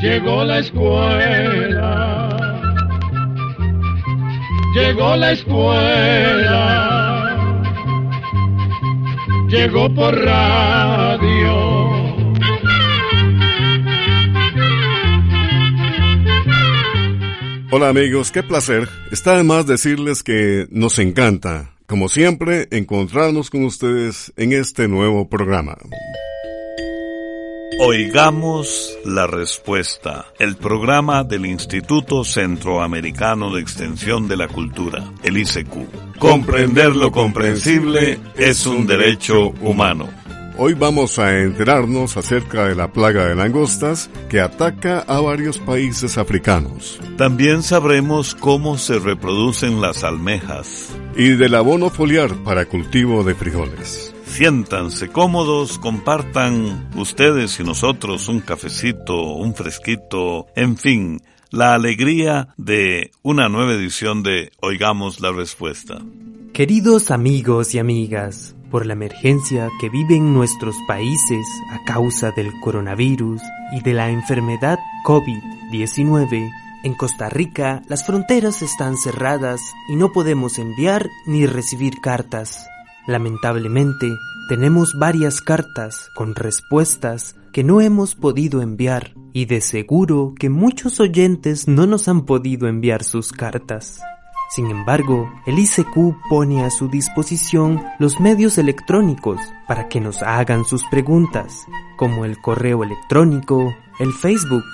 Llegó la escuela, llegó la escuela, llegó por radio. Hola amigos, qué placer. Está de más decirles que nos encanta, como siempre, encontrarnos con ustedes en este nuevo programa. Oigamos la respuesta, el programa del Instituto Centroamericano de Extensión de la Cultura, el ICQ. Comprender lo comprensible es un derecho humano. Hoy vamos a enterarnos acerca de la plaga de langostas que ataca a varios países africanos. También sabremos cómo se reproducen las almejas. Y del abono foliar para cultivo de frijoles. Siéntanse cómodos, compartan ustedes y nosotros un cafecito, un fresquito, en fin, la alegría de una nueva edición de Oigamos la Respuesta. Queridos amigos y amigas, por la emergencia que viven nuestros países a causa del coronavirus y de la enfermedad COVID-19, en Costa Rica las fronteras están cerradas y no podemos enviar ni recibir cartas. Lamentablemente, tenemos varias cartas con respuestas que no hemos podido enviar y de seguro que muchos oyentes no nos han podido enviar sus cartas. Sin embargo, el ICQ pone a su disposición los medios electrónicos para que nos hagan sus preguntas, como el correo electrónico, el Facebook,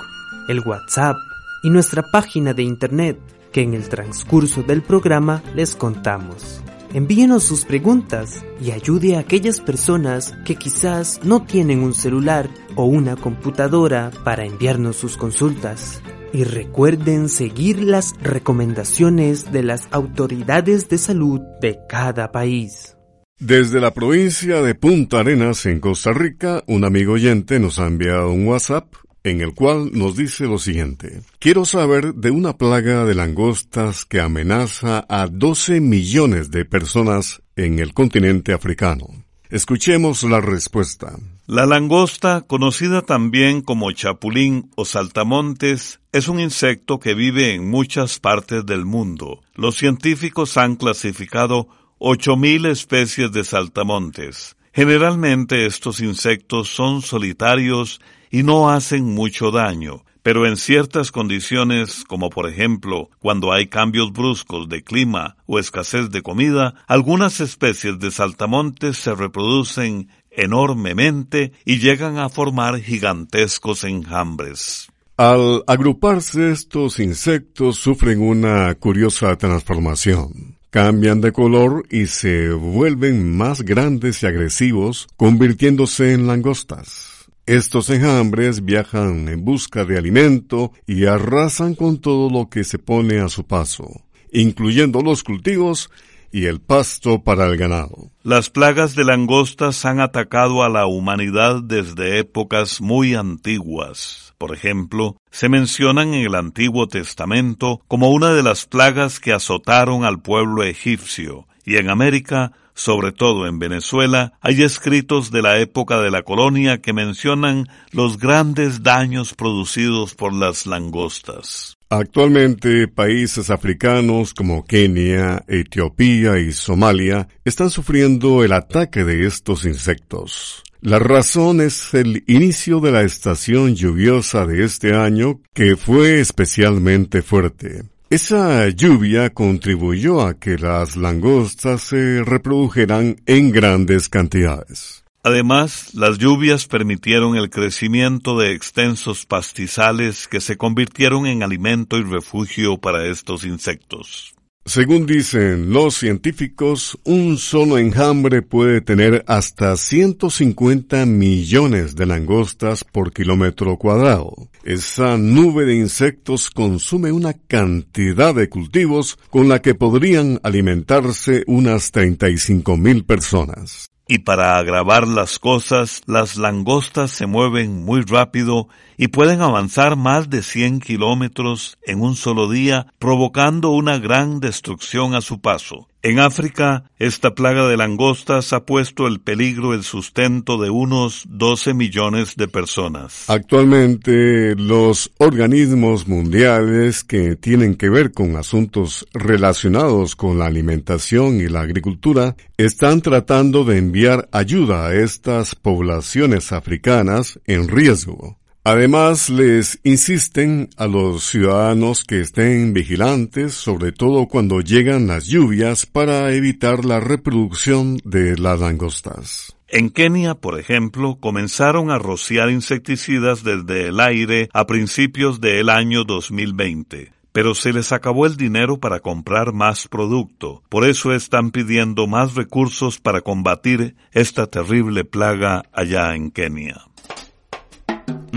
el WhatsApp y nuestra página de Internet, que en el transcurso del programa les contamos. Envíenos sus preguntas y ayude a aquellas personas que quizás no tienen un celular o una computadora para enviarnos sus consultas. Y recuerden seguir las recomendaciones de las autoridades de salud de cada país. Desde la provincia de Punta Arenas, en Costa Rica, un amigo oyente nos ha enviado un WhatsApp en el cual nos dice lo siguiente. Quiero saber de una plaga de langostas que amenaza a 12 millones de personas en el continente africano. Escuchemos la respuesta. La langosta, conocida también como chapulín o saltamontes, es un insecto que vive en muchas partes del mundo. Los científicos han clasificado 8.000 especies de saltamontes. Generalmente estos insectos son solitarios y no hacen mucho daño, pero en ciertas condiciones, como por ejemplo cuando hay cambios bruscos de clima o escasez de comida, algunas especies de saltamontes se reproducen enormemente y llegan a formar gigantescos enjambres. Al agruparse estos insectos sufren una curiosa transformación. Cambian de color y se vuelven más grandes y agresivos, convirtiéndose en langostas. Estos enjambres viajan en busca de alimento y arrasan con todo lo que se pone a su paso, incluyendo los cultivos y el pasto para el ganado. Las plagas de langostas han atacado a la humanidad desde épocas muy antiguas. Por ejemplo, se mencionan en el Antiguo Testamento como una de las plagas que azotaron al pueblo egipcio, y en América sobre todo en Venezuela, hay escritos de la época de la colonia que mencionan los grandes daños producidos por las langostas. Actualmente, países africanos como Kenia, Etiopía y Somalia están sufriendo el ataque de estos insectos. La razón es el inicio de la estación lluviosa de este año que fue especialmente fuerte. Esa lluvia contribuyó a que las langostas se reprodujeran en grandes cantidades. Además, las lluvias permitieron el crecimiento de extensos pastizales que se convirtieron en alimento y refugio para estos insectos. Según dicen los científicos, un solo enjambre puede tener hasta 150 millones de langostas por kilómetro cuadrado. Esa nube de insectos consume una cantidad de cultivos con la que podrían alimentarse unas 35 mil personas. Y para agravar las cosas, las langostas se mueven muy rápido y pueden avanzar más de 100 kilómetros en un solo día, provocando una gran destrucción a su paso. En África, esta plaga de langostas ha puesto el peligro el sustento de unos 12 millones de personas. Actualmente, los organismos mundiales que tienen que ver con asuntos relacionados con la alimentación y la agricultura están tratando de enviar ayuda a estas poblaciones africanas en riesgo. Además, les insisten a los ciudadanos que estén vigilantes, sobre todo cuando llegan las lluvias, para evitar la reproducción de las langostas. En Kenia, por ejemplo, comenzaron a rociar insecticidas desde el aire a principios del año 2020 pero se les acabó el dinero para comprar más producto. Por eso están pidiendo más recursos para combatir esta terrible plaga allá en Kenia.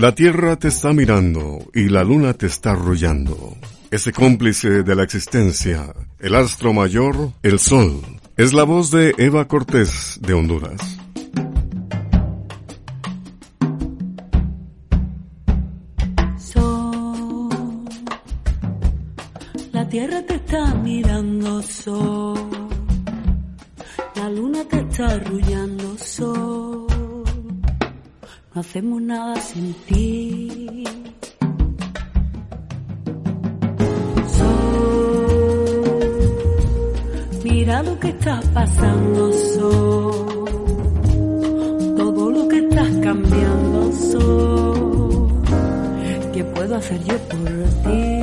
La Tierra te está mirando y la Luna te está arrullando. Ese cómplice de la existencia, el astro mayor, el Sol, es la voz de Eva Cortés de Honduras. Sol, la Tierra te está mirando, Sol, la Luna te está arrullando, hacemos nada sin ti. Sol, mira lo que está pasando, Sol. Todo lo que estás cambiando, Sol. ¿Qué puedo hacer yo por ti?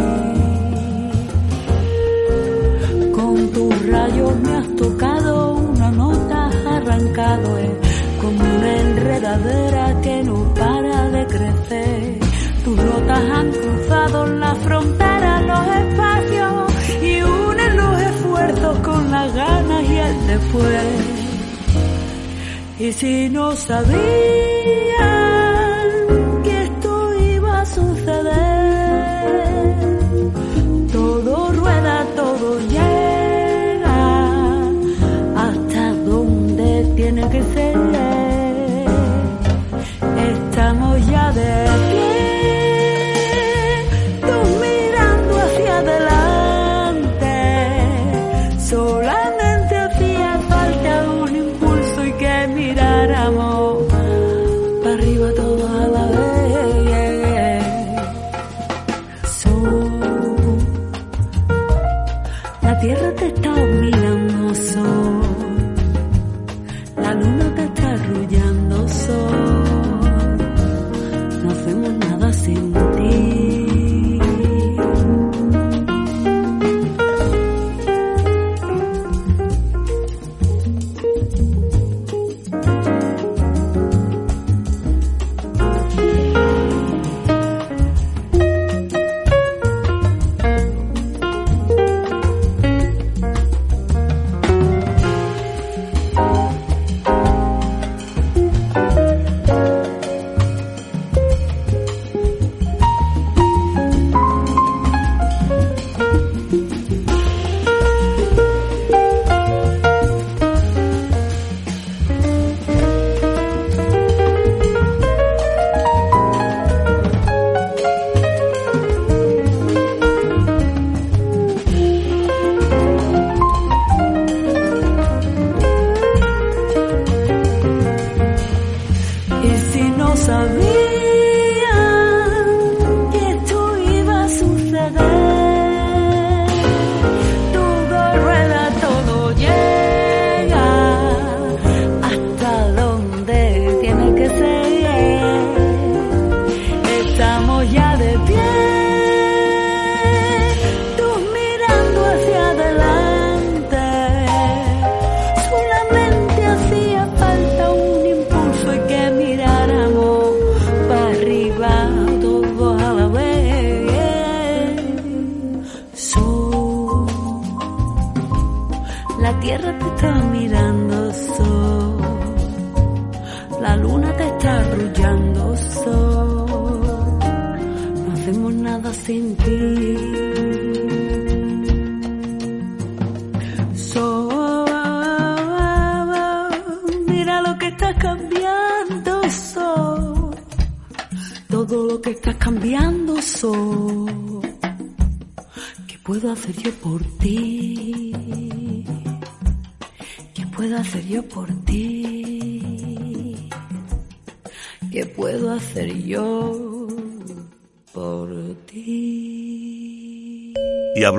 Con tus rayos me has tocado una nota arrancado. Eh como una enredadera Tus notas han cruzado la frontera, los espacios y unen los esfuerzos con las ganas y el después. Y si no sabían que esto iba a suceder, todo rueda, todo llega hasta donde tiene que ser.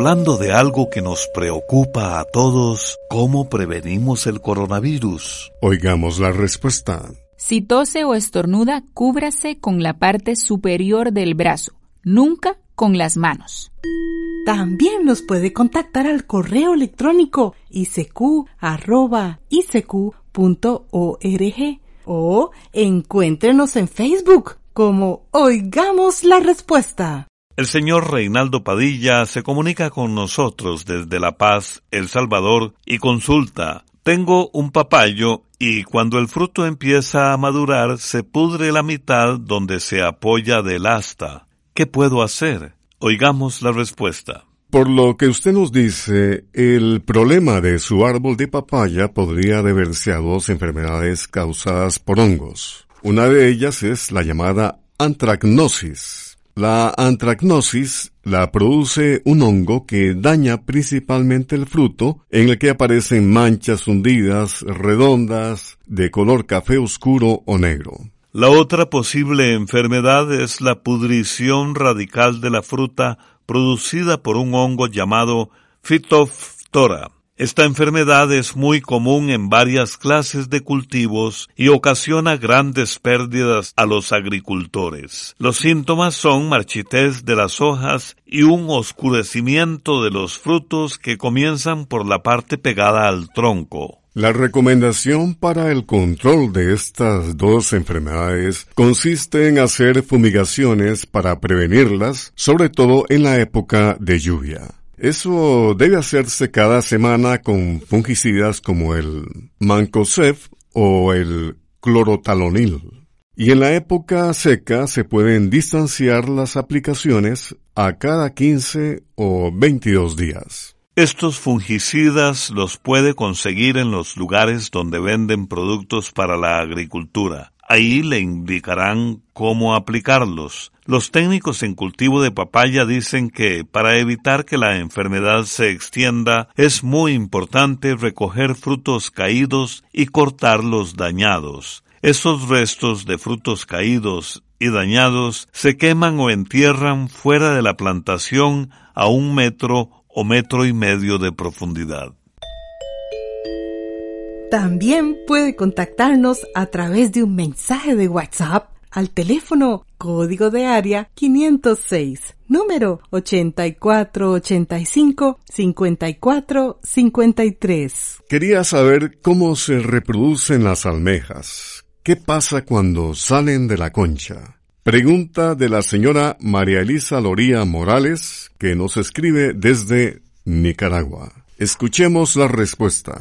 Hablando de algo que nos preocupa a todos, ¿cómo prevenimos el coronavirus? Oigamos la respuesta. Si tose o estornuda, cúbrase con la parte superior del brazo, nunca con las manos. También nos puede contactar al correo electrónico isq.org o encuéntrenos en Facebook como Oigamos la Respuesta. El señor Reinaldo Padilla se comunica con nosotros desde La Paz, El Salvador, y consulta. Tengo un papayo y cuando el fruto empieza a madurar se pudre la mitad donde se apoya del asta. ¿Qué puedo hacer? Oigamos la respuesta. Por lo que usted nos dice, el problema de su árbol de papaya podría deberse a dos enfermedades causadas por hongos. Una de ellas es la llamada antracnosis. La antracnosis la produce un hongo que daña principalmente el fruto, en el que aparecen manchas hundidas, redondas, de color café oscuro o negro. La otra posible enfermedad es la pudrición radical de la fruta producida por un hongo llamado Phytophthora. Esta enfermedad es muy común en varias clases de cultivos y ocasiona grandes pérdidas a los agricultores. Los síntomas son marchitez de las hojas y un oscurecimiento de los frutos que comienzan por la parte pegada al tronco. La recomendación para el control de estas dos enfermedades consiste en hacer fumigaciones para prevenirlas, sobre todo en la época de lluvia. Eso debe hacerse cada semana con fungicidas como el mancozeb o el clorotalonil. Y en la época seca se pueden distanciar las aplicaciones a cada 15 o 22 días. Estos fungicidas los puede conseguir en los lugares donde venden productos para la agricultura. Ahí le indicarán cómo aplicarlos. Los técnicos en cultivo de papaya dicen que para evitar que la enfermedad se extienda es muy importante recoger frutos caídos y cortar los dañados. Esos restos de frutos caídos y dañados se queman o entierran fuera de la plantación a un metro o metro y medio de profundidad. También puede contactarnos a través de un mensaje de WhatsApp al teléfono código de área 506, número 8485-5453. Quería saber cómo se reproducen las almejas. ¿Qué pasa cuando salen de la concha? Pregunta de la señora María Elisa Loría Morales, que nos escribe desde Nicaragua. Escuchemos la respuesta.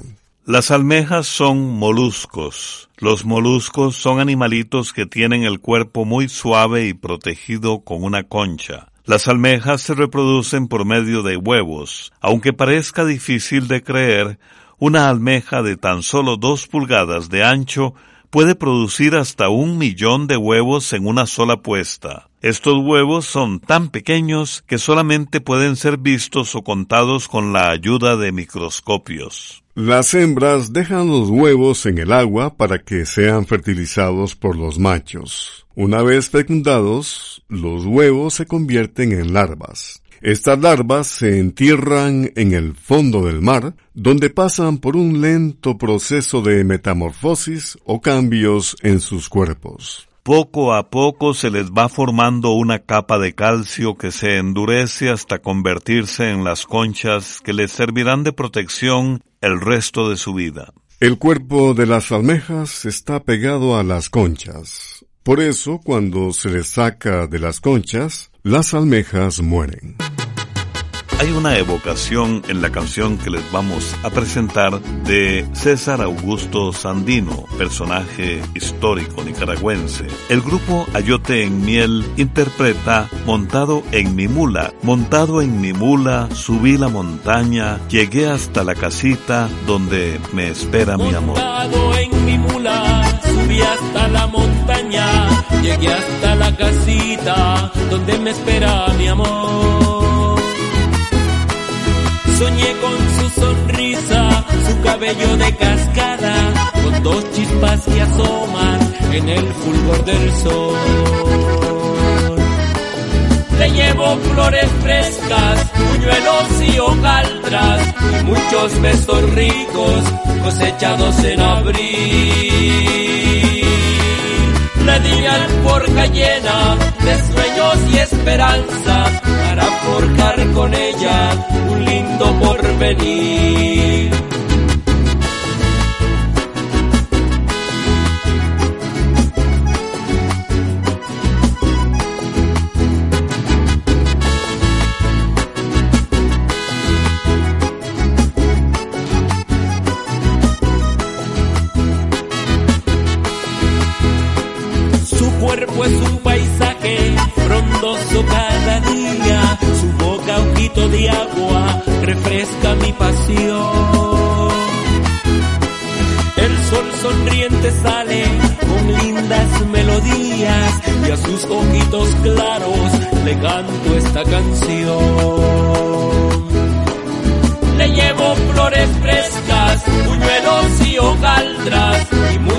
Las almejas son moluscos. Los moluscos son animalitos que tienen el cuerpo muy suave y protegido con una concha. Las almejas se reproducen por medio de huevos. Aunque parezca difícil de creer, una almeja de tan solo dos pulgadas de ancho puede producir hasta un millón de huevos en una sola puesta. Estos huevos son tan pequeños que solamente pueden ser vistos o contados con la ayuda de microscopios. Las hembras dejan los huevos en el agua para que sean fertilizados por los machos. Una vez fecundados, los huevos se convierten en larvas. Estas larvas se entierran en el fondo del mar, donde pasan por un lento proceso de metamorfosis o cambios en sus cuerpos. Poco a poco se les va formando una capa de calcio que se endurece hasta convertirse en las conchas que les servirán de protección el resto de su vida. El cuerpo de las almejas está pegado a las conchas. Por eso, cuando se les saca de las conchas, las almejas mueren. Hay una evocación en la canción que les vamos a presentar de César Augusto Sandino, personaje histórico nicaragüense. El grupo Ayote en Miel interpreta Montado en mi mula. Montado en mi mula, subí la montaña, llegué hasta la casita donde me espera mi amor. Montado en mi mula, subí hasta la montaña, llegué hasta la casita donde me espera mi amor. Soñé con su sonrisa, su cabello de cascada, con dos chispas que asoman en el fulgor del sol. Le llevo flores frescas, puñuelos y hojaldras, y muchos besos ricos cosechados en abril. Le di alforja llena de sueños y esperanza para forjar con ella un lindo porvenir.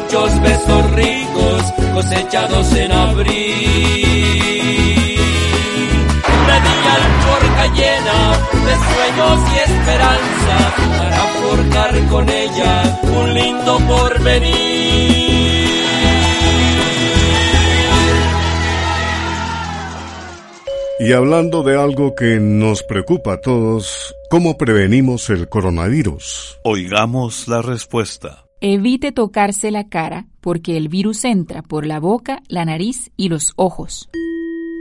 Muchos besos ricos cosechados en abril. Le di alforja llena de sueños y esperanza para forjar con ella un lindo porvenir. Y hablando de algo que nos preocupa a todos, ¿cómo prevenimos el coronavirus? Oigamos la respuesta. Evite tocarse la cara porque el virus entra por la boca, la nariz y los ojos.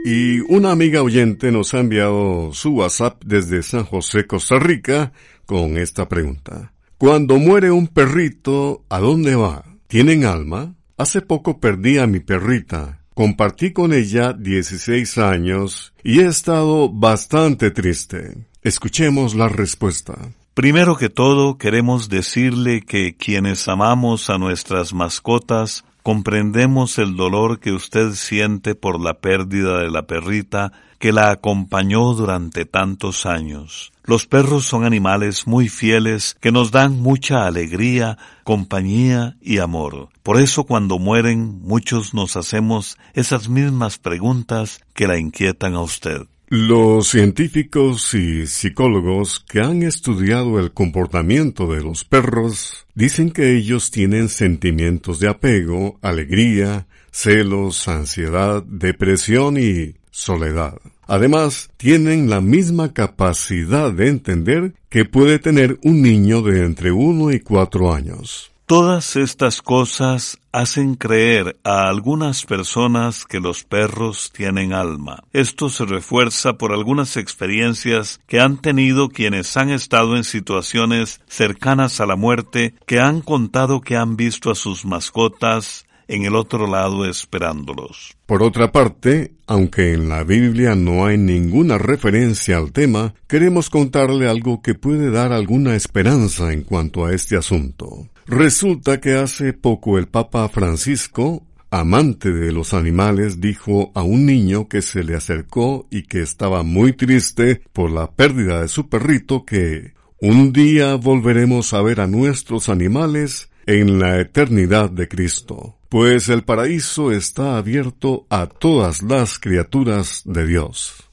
Y una amiga oyente nos ha enviado su WhatsApp desde San José, Costa Rica, con esta pregunta. Cuando muere un perrito, ¿a dónde va? ¿Tienen alma? Hace poco perdí a mi perrita. Compartí con ella 16 años y he estado bastante triste. Escuchemos la respuesta. Primero que todo, queremos decirle que quienes amamos a nuestras mascotas comprendemos el dolor que usted siente por la pérdida de la perrita que la acompañó durante tantos años. Los perros son animales muy fieles que nos dan mucha alegría, compañía y amor. Por eso cuando mueren muchos nos hacemos esas mismas preguntas que la inquietan a usted. Los científicos y psicólogos que han estudiado el comportamiento de los perros dicen que ellos tienen sentimientos de apego, alegría, celos, ansiedad, depresión y soledad. Además, tienen la misma capacidad de entender que puede tener un niño de entre uno y cuatro años. Todas estas cosas hacen creer a algunas personas que los perros tienen alma. Esto se refuerza por algunas experiencias que han tenido quienes han estado en situaciones cercanas a la muerte, que han contado que han visto a sus mascotas en el otro lado esperándolos. Por otra parte, aunque en la Biblia no hay ninguna referencia al tema, queremos contarle algo que puede dar alguna esperanza en cuanto a este asunto. Resulta que hace poco el Papa Francisco, amante de los animales, dijo a un niño que se le acercó y que estaba muy triste por la pérdida de su perrito que un día volveremos a ver a nuestros animales en la eternidad de Cristo, pues el paraíso está abierto a todas las criaturas de Dios.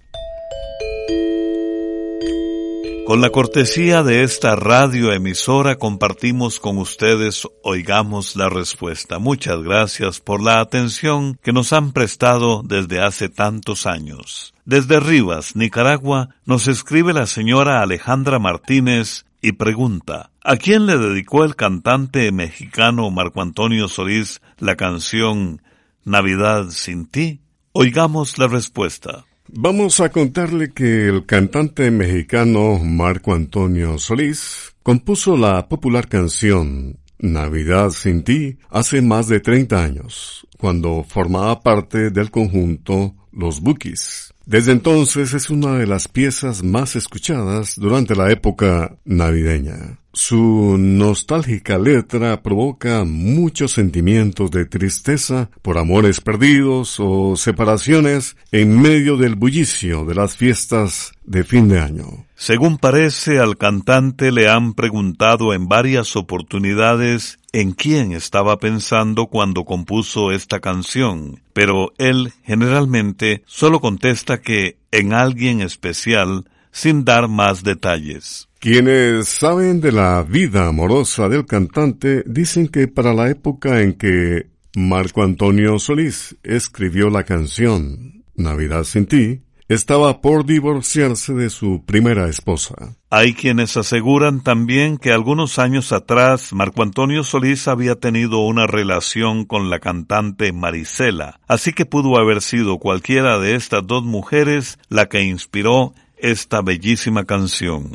Con la cortesía de esta radioemisora compartimos con ustedes Oigamos la Respuesta. Muchas gracias por la atención que nos han prestado desde hace tantos años. Desde Rivas, Nicaragua, nos escribe la señora Alejandra Martínez y pregunta, ¿a quién le dedicó el cantante mexicano Marco Antonio Solís la canción Navidad sin ti? Oigamos la respuesta. Vamos a contarle que el cantante mexicano Marco Antonio Solís compuso la popular canción Navidad sin ti hace más de 30 años, cuando formaba parte del conjunto Los Bookies. Desde entonces es una de las piezas más escuchadas durante la época navideña. Su nostálgica letra provoca muchos sentimientos de tristeza por amores perdidos o separaciones en medio del bullicio de las fiestas de fin de año. Según parece, al cantante le han preguntado en varias oportunidades en quién estaba pensando cuando compuso esta canción, pero él generalmente solo contesta que en alguien especial sin dar más detalles. Quienes saben de la vida amorosa del cantante dicen que para la época en que Marco Antonio Solís escribió la canción Navidad sin ti, estaba por divorciarse de su primera esposa. Hay quienes aseguran también que algunos años atrás Marco Antonio Solís había tenido una relación con la cantante Marisela, así que pudo haber sido cualquiera de estas dos mujeres la que inspiró esta bellísima canción.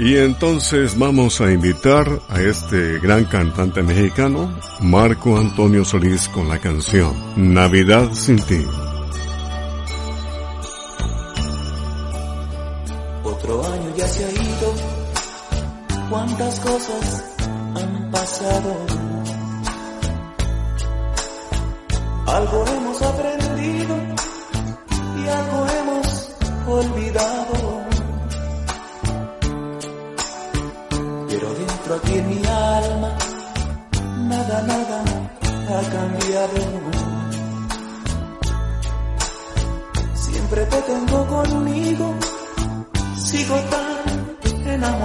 Y entonces vamos a invitar a este gran cantante mexicano, Marco Antonio Solís, con la canción Navidad sin ti. Otro año ya se ha ido, cuántas cosas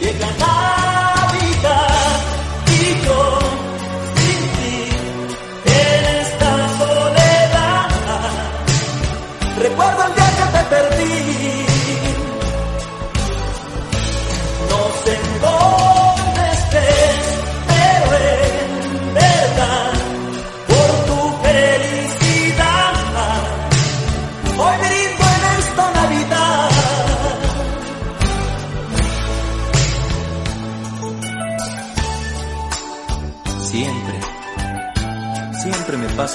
Llega Navidad y yo sin ti en esta soledad. Recuerdo el día que te perdí.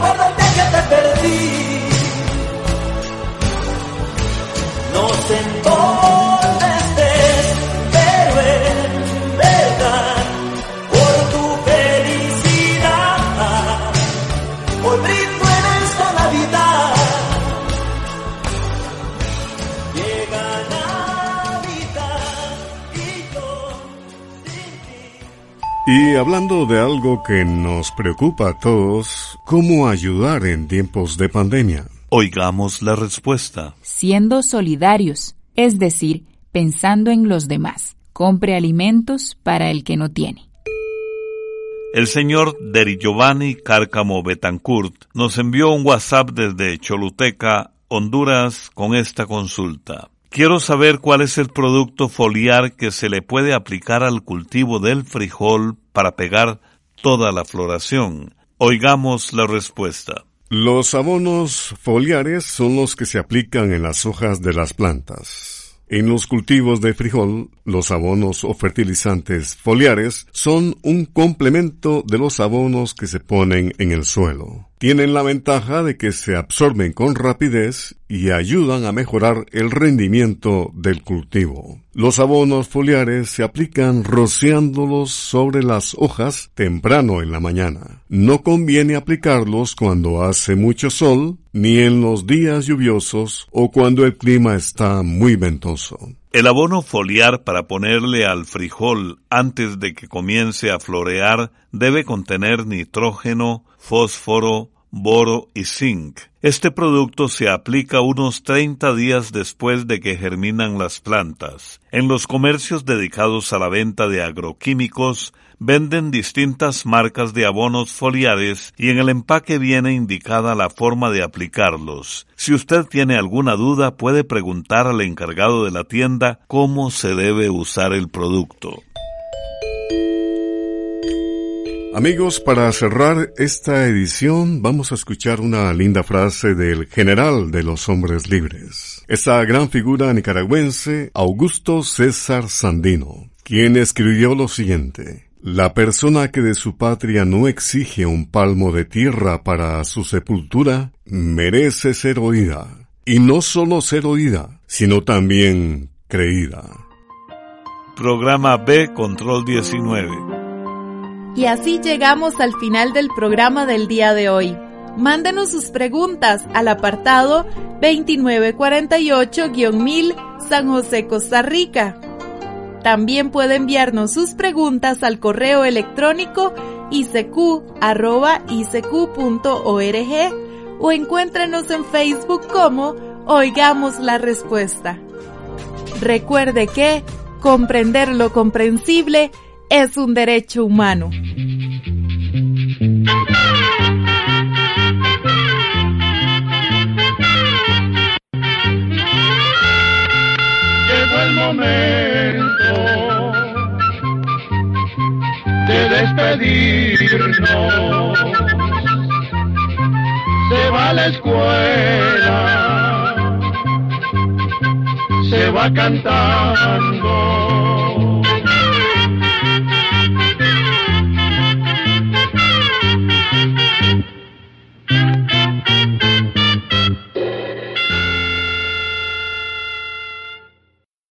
Recuerda que te perdí. No sé Y hablando de algo que nos preocupa a todos, ¿cómo ayudar en tiempos de pandemia? Oigamos la respuesta. Siendo solidarios, es decir, pensando en los demás. Compre alimentos para el que no tiene. El señor Deri Giovanni Cárcamo Betancourt nos envió un WhatsApp desde Choluteca, Honduras, con esta consulta. Quiero saber cuál es el producto foliar que se le puede aplicar al cultivo del frijol para pegar toda la floración. Oigamos la respuesta. Los abonos foliares son los que se aplican en las hojas de las plantas. En los cultivos de frijol, los abonos o fertilizantes foliares son un complemento de los abonos que se ponen en el suelo tienen la ventaja de que se absorben con rapidez y ayudan a mejorar el rendimiento del cultivo. Los abonos foliares se aplican rociándolos sobre las hojas temprano en la mañana. No conviene aplicarlos cuando hace mucho sol, ni en los días lluviosos o cuando el clima está muy ventoso. El abono foliar para ponerle al frijol antes de que comience a florear debe contener nitrógeno, fósforo, boro y zinc. Este producto se aplica unos 30 días después de que germinan las plantas. En los comercios dedicados a la venta de agroquímicos venden distintas marcas de abonos foliares y en el empaque viene indicada la forma de aplicarlos. Si usted tiene alguna duda puede preguntar al encargado de la tienda cómo se debe usar el producto. Amigos, para cerrar esta edición vamos a escuchar una linda frase del general de los hombres libres, esa gran figura nicaragüense Augusto César Sandino, quien escribió lo siguiente. La persona que de su patria no exige un palmo de tierra para su sepultura, merece ser oída. Y no solo ser oída, sino también creída. Programa B Control 19. Y así llegamos al final del programa del día de hoy. Mándenos sus preguntas al apartado 2948-1000 San José, Costa Rica también puede enviarnos sus preguntas al correo electrónico isq.org o encuéntrenos en Facebook como Oigamos la Respuesta. Recuerde que comprender lo comprensible es un derecho humano. Llegó el momento de despedirnos. Se va a la escuela, se va cantando